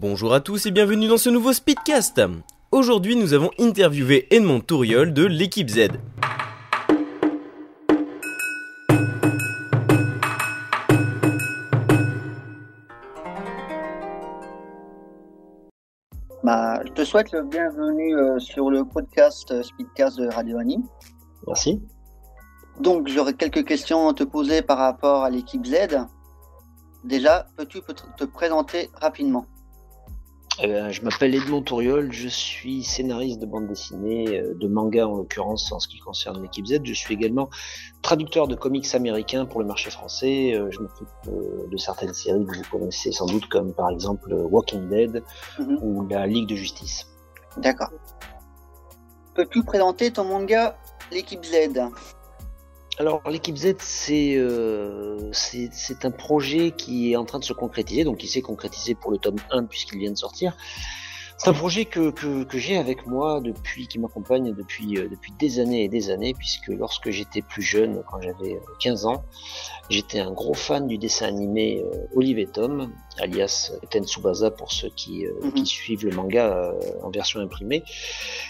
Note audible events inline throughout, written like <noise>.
Bonjour à tous et bienvenue dans ce nouveau Speedcast. Aujourd'hui, nous avons interviewé Edmond Touriol de l'équipe Z. Bah, je te souhaite le bienvenu euh, sur le podcast euh, Speedcast de Radio Anime. Merci. Donc, j'aurais quelques questions à te poser par rapport à l'équipe Z. Déjà, peux-tu te présenter rapidement? Ben, je m'appelle Edmond Touriol, je suis scénariste de bande dessinée, euh, de manga en l'occurrence en ce qui concerne l'équipe Z. Je suis également traducteur de comics américains pour le marché français. Euh, Je m'occupe euh, de certaines séries que vous connaissez sans doute comme par exemple euh, Walking Dead Mhm. ou la Ligue de Justice. D'accord. Peux-tu présenter ton manga L'équipe Z? Alors l'équipe Z, c'est euh, c'est c'est un projet qui est en train de se concrétiser, donc qui s'est concrétisé pour le tome 1 puisqu'il vient de sortir. C'est un projet que, que, que j'ai avec moi depuis, qui m'accompagne depuis, euh, depuis des années et des années, puisque lorsque j'étais plus jeune, quand j'avais euh, 15 ans, j'étais un gros fan du dessin animé euh, Olive et Tom, alias Ten Tsubasa pour ceux qui, euh, Mhm. qui suivent le manga euh, en version imprimée.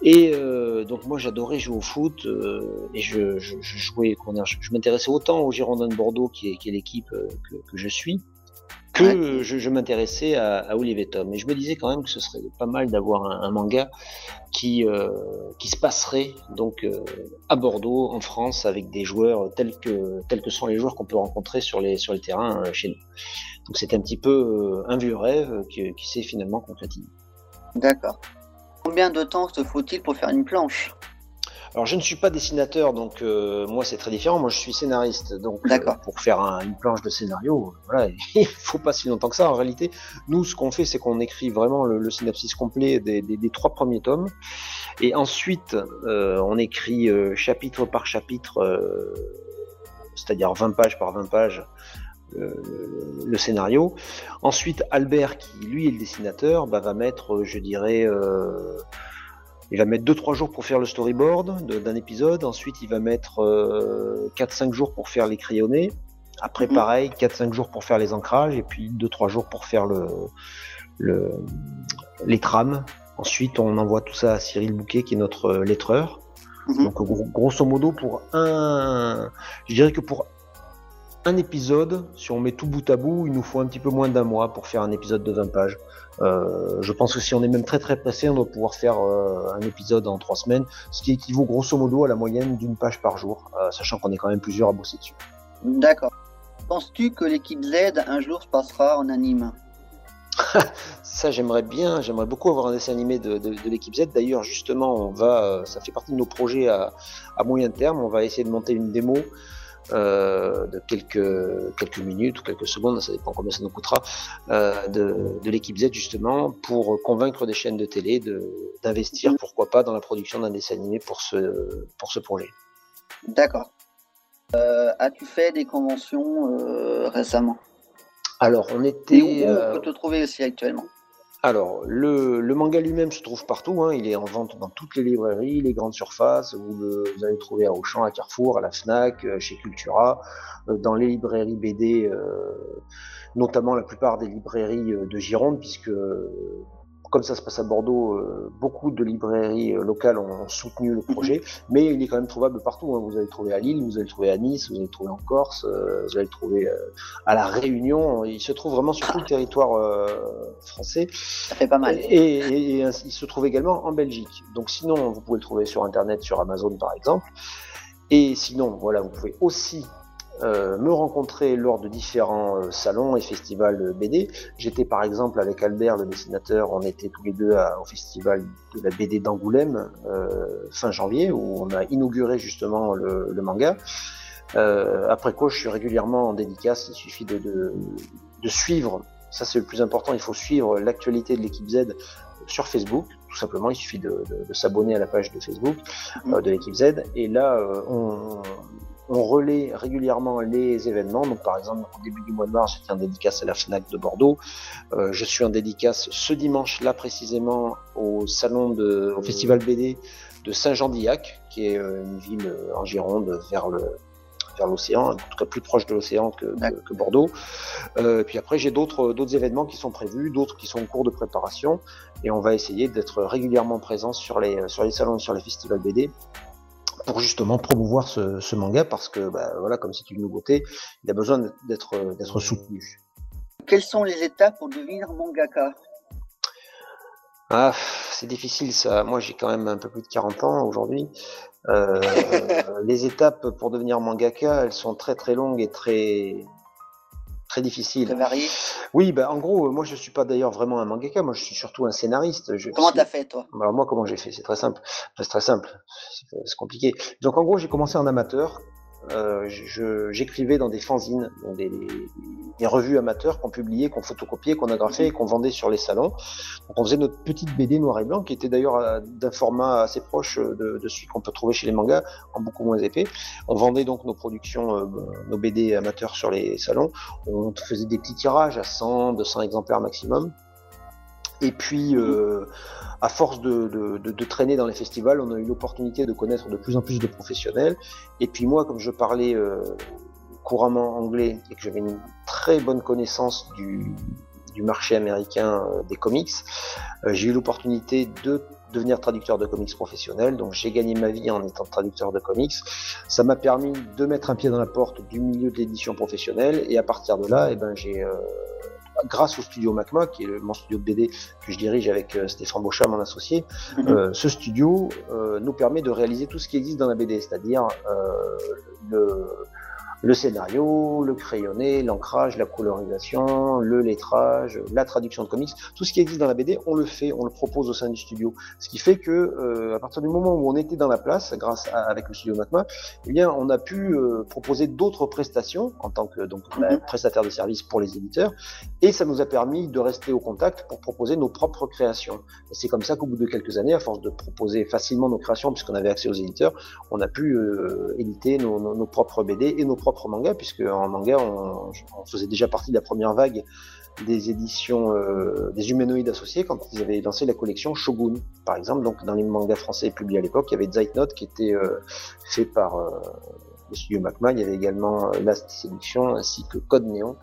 Et euh, donc moi j'adorais jouer au foot euh, et je, je, je jouais, je, je m'intéressais autant au Girondins de Bordeaux qui est, qui est l'équipe euh, que, que je suis que Ouais. euh, je, je m'intéressais à, à Olive et Tom. Et je me disais quand même que ce serait pas mal d'avoir un, un manga qui euh, qui se passerait donc euh, à Bordeaux en France avec des joueurs tels que tels que sont les joueurs qu'on peut rencontrer sur les sur les terrains euh, chez nous. Donc c'était un petit peu un vieux rêve qui, qui s'est finalement concrétisé. D'accord. Combien de temps te faut-il pour faire une planche? Alors je ne suis pas dessinateur, donc euh, moi c'est très différent. Moi je suis scénariste, donc euh, pour faire un- une planche de scénario, voilà, <laughs> il faut pas si longtemps que ça. En réalité, nous ce qu'on fait, c'est qu'on écrit vraiment le, le synopsis complet des, des- des trois premiers tomes, et ensuite euh, on écrit euh, chapitre par chapitre, euh, c'est-à-dire 20 pages par 20 pages. Le, le- scénario. Ensuite, Albert, qui lui est le dessinateur, bah, va mettre, euh, je dirais, euh, il va mettre 2-3 jours pour faire le storyboard d'un épisode. Ensuite, il va mettre euh, 4-5 jours pour faire les crayonnés. Après, Mhm. pareil, 4-5 jours pour faire les ancrages. Et puis 2-3 jours pour faire le, le, les trames. Ensuite, on envoie tout ça à Cyril Bouquet, qui est notre euh, lettreur. Mhm. Donc, gros- grosso modo, pour un. Je dirais que pour un épisode, si on met tout bout à bout, il nous faut un petit peu moins d'un mois pour faire un épisode de 20 pages. Euh, je pense que si on est même très très pressé, on doit pouvoir faire euh, un épisode en trois semaines, ce qui équivaut grosso modo à la moyenne d'une page par jour, euh, sachant qu'on est quand même plusieurs à bosser dessus. D'accord. Penses-tu que l'équipe Z un jour se passera en anime? <laughs> Ça, j'aimerais bien, j'aimerais beaucoup avoir un dessin animé de, de, de l'équipe Z. D'ailleurs, justement, on va, ça fait partie de nos projets à, à moyen terme. On va essayer de monter une démo euh, de quelques quelques minutes ou quelques secondes, ça dépend combien ça nous coûtera, euh, de, de l'équipe Z justement pour convaincre des chaînes de télé de d'investir, pourquoi pas, dans la production d'un dessin animé pour ce pour ce projet. D'accord. Euh, As-tu fait des conventions récemment? Alors, on Et était. où on peut te trouver aussi actuellement? Alors, le, manga lui-même se trouve partout. hein. Il est en vente dans toutes les librairies, les grandes surfaces. Vous, le, vous allez le trouver à Auchan, à Carrefour, à la Fnac, euh, chez Cultura, euh, dans les librairies BD, euh, notamment la plupart des librairies de Gironde, puisque comme ça se passe à Bordeaux, euh, beaucoup de librairies euh, locales ont soutenu le projet, <laughs> mais il est quand même trouvable partout. hein. Vous allez le trouver à Lille, vous allez le trouver à Nice, vous allez le trouver en Corse, euh, vous allez le trouver euh, à la Réunion. Il se trouve vraiment sur tout le territoire euh, français. Ça fait pas mal. Et, et- et il se trouve également en Belgique. Donc sinon, vous pouvez le trouver sur Internet, sur Amazon par exemple. Et sinon, voilà, vous pouvez aussi euh, me rencontrer lors de différents euh, salons et festivals BD. J'étais par exemple avec Albert, le dessinateur, on était tous les deux à- au festival de la BD d'Angoulême euh, fin janvier, où on a inauguré justement le, le manga. Euh, après quoi, je suis régulièrement en dédicace. Il suffit de, de, de suivre. Ça, c'est le plus important. Il faut suivre l'actualité de l'équipe Z sur Facebook. Tout simplement, il suffit de, s'abonner à la page de Facebook euh, de l'équipe Z. Et là, on, on relaie régulièrement les événements. Donc, par exemple, au début du mois de mars, j'étais en dédicace à la FNAC de Bordeaux. Euh, je suis en dédicace ce dimanche-là précisément au salon de, au festival BD de Saint-Jean-d'Illac, qui est euh, une ville euh, en Gironde vers le vers l'océan, en tout cas plus proche de l'océan que, que, Bordeaux. Euh, puis après, j'ai d'autres d'autres événements qui sont prévus, d'autres qui sont en cours de préparation, et on va essayer d'être régulièrement présent sur les sur les salons, sur les festivals BD pour justement promouvoir ce, ce manga parce que bah, voilà comme c'est une nouveauté il a besoin d'être d'être soutenu. Quelles sont les étapes pour devenir mangaka? Ah, c'est difficile ça. Moi, j'ai quand même un peu plus de 40 ans aujourd'hui. Euh, <laughs> les étapes pour devenir mangaka, elles sont très très longues et très très difficiles. Très Oui, bah en gros, moi je suis pas d'ailleurs vraiment un mangaka. Moi, je suis surtout un scénariste. Je comment t'as fait toi? Alors moi, comment j'ai fait? C'est très simple. c'est très simple. C'est compliqué. Donc en gros, j'ai commencé en amateur euh, j'écrivais dans des fanzines, dans des, des, revues amateurs qu'on publiait, qu'on photocopiait, qu'on agrafait et qu'on vendait sur les salons. Donc on faisait notre petite BD noir et blanc qui était d'ailleurs euh, d'un format assez proche de, de celui qu'on peut trouver chez les mangas, en beaucoup moins épais. On vendait donc nos productions, euh, nos BD amateurs sur les salons. On faisait des petits tirages à 100, 200 exemplaires maximum. Et puis, euh, à force de, de, traîner dans les festivals, on a eu l'opportunité de connaître de plus en plus de professionnels. Et puis moi, comme je parlais euh, couramment anglais et que j'avais une très bonne connaissance du, du marché américain euh, des comics, j'ai eu l'opportunité de devenir traducteur de comics professionnel. Donc j'ai gagné ma vie en étant traducteur de comics. Ça m'a permis de mettre un pied dans la porte du milieu de l'édition professionnelle. Et à partir de là, eh ben, j'ai grâce au studio Macma, qui est mon studio de BD que je dirige avec euh, Stéphane Beauchat, mon associé, mhm. euh, ce studio euh, nous permet de réaliser tout ce qui existe dans la BD, c'est-à-dire le, le scénario, le crayonné, l'ancrage, la colorisation, le lettrage, la traduction de comics, tout ce qui existe dans la BD, on le fait, on le propose au sein du studio. Ce qui fait que euh, à partir du moment où on était dans la place, grâce à, avec le studio Matma, eh bien, on a pu euh, proposer d'autres prestations en tant que donc mhm. prestataire de services pour les éditeurs, et ça nous a permis de rester au contact pour proposer nos propres créations. Et c'est comme ça qu'au bout de quelques années, à force de proposer facilement nos créations, puisqu'on avait accès aux éditeurs, on a pu euh, éditer nos, nos, nos propres BD et nos propres propre manga, puisque en manga, on, faisait déjà partie de la première vague des éditions euh, des humanoïdes associés quand ils avaient lancé la collection Shogun, par exemple. Donc, dans les mangas français publiés à l'époque, il y avait Zeitnote qui était euh, fait par euh, le studio Macma. Il y avait également Last Séduction ainsi que Code Néon.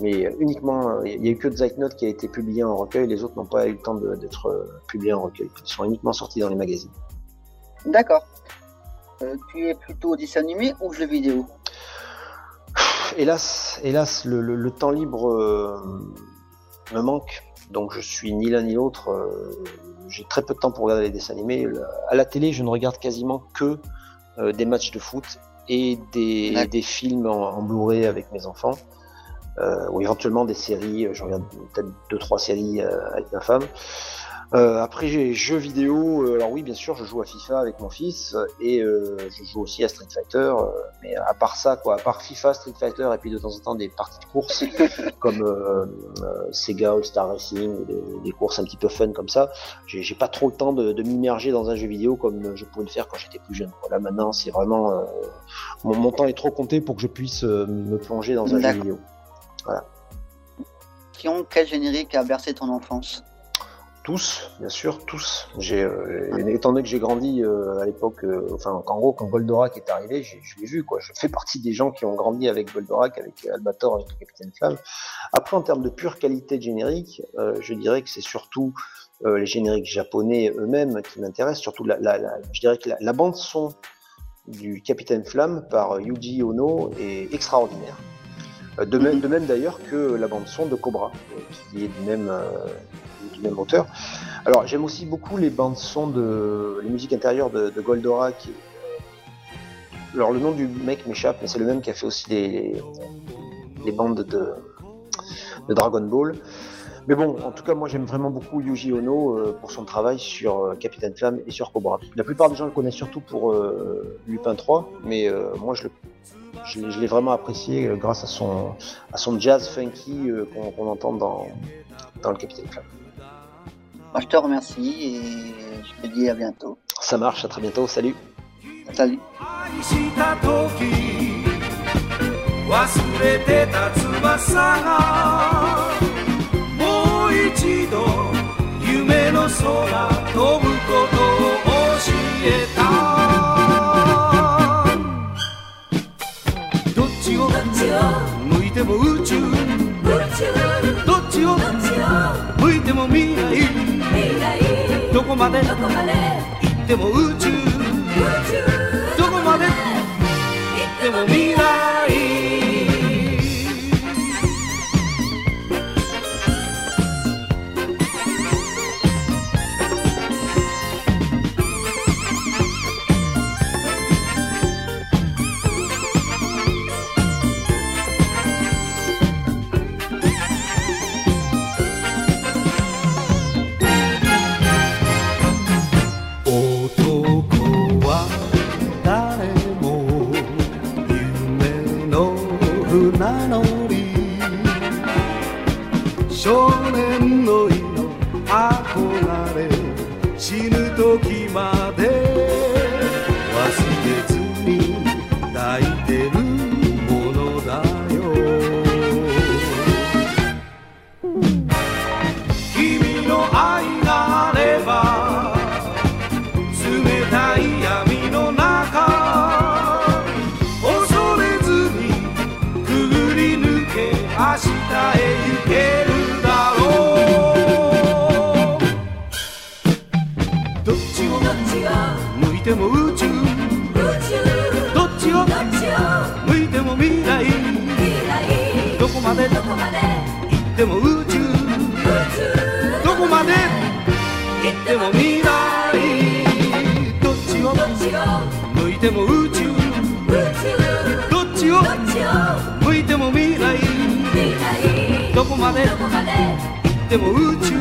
Mais uniquement, il n'y a eu que Zeitnote qui a été publié en recueil. Les autres n'ont pas eu le temps d'être publiés en recueil. Ils sont uniquement sortis dans les magazines. D'accord. tu es plutôt dessin animé ou jeu vidéo? Hélas, hélas, le, temps libre euh, me manque. Donc je suis ni l'un ni l'autre. Euh, j'ai très peu de temps pour regarder les dessins animés. À la télé, je ne regarde quasiment que euh, des matchs de foot et des, des films en, Blu-ray avec mes enfants. ou éventuellement des séries. Je regarde peut-être deux trois séries avec ma femme. Euh, après, j'ai jeux vidéo. Euh, alors oui, bien sûr, je joue à FIFA avec mon fils et euh, je joue aussi à Street Fighter. mais à part ça, quoi, à part FIFA, Street Fighter et puis de temps en temps des parties de course <laughs> comme Sega All Star Racing, des, des, courses un petit peu fun comme ça, j'ai pas trop le temps de, de m'immerger dans un jeu vidéo comme je pouvais le faire quand j'étais plus jeune. Voilà, maintenant, c'est vraiment mon, mon, temps est trop compté pour que je puisse me plonger dans un jeu vidéo. Voilà. Quel générique a bercé ton enfance? Tous, bien sûr, tous. J'ai, euh, étant donné que j'ai grandi euh, à l'époque, euh, enfin, en gros, quand Goldorak est arrivé, je l'ai vu, quoi. Je fais partie des gens qui ont grandi avec Goldorak, avec Albator, avec Capitaine Flamme. Après, en termes de pure qualité de générique, je dirais que c'est surtout les génériques japonais eux-mêmes qui m'intéressent, surtout la, la, la, je dirais que la, bande son du Capitaine Flamme par Yuji Ono est extraordinaire. De même, de même d'ailleurs que la bande son de Cobra, qui est du même, même auteur. Alors j'aime aussi beaucoup les bandes son de les musiques intérieures de, de Goldorak. Alors le nom du mec m'échappe, mais c'est le même qui a fait aussi les, bandes de, Dragon Ball. Mais bon, en tout cas, moi j'aime vraiment beaucoup Yuji Ono euh, pour son travail sur euh, Capitaine Flamme et sur Cobra. La plupart des gens le connaissent surtout pour euh, Lupin 3, mais moi je, l'ai vraiment apprécié grâce à son, à son jazz funky qu'on entend dans, dans le Capitaine Flamme je te remercie et je te dis à bientôt. Ça marche, à très bientôt. Salut. Salut. こまで？どこまで？行っても宇宙。宇宙。どこまで？行っても未来ても宇宙。どっちを？向いても未来。どこまで？行っても宇宙。どこまで？行っても未来。どっちを？向いても宇宙。どっちを？向いても未来。どこまで？行っても宇宙。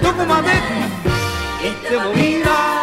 どこまで？行っても未来。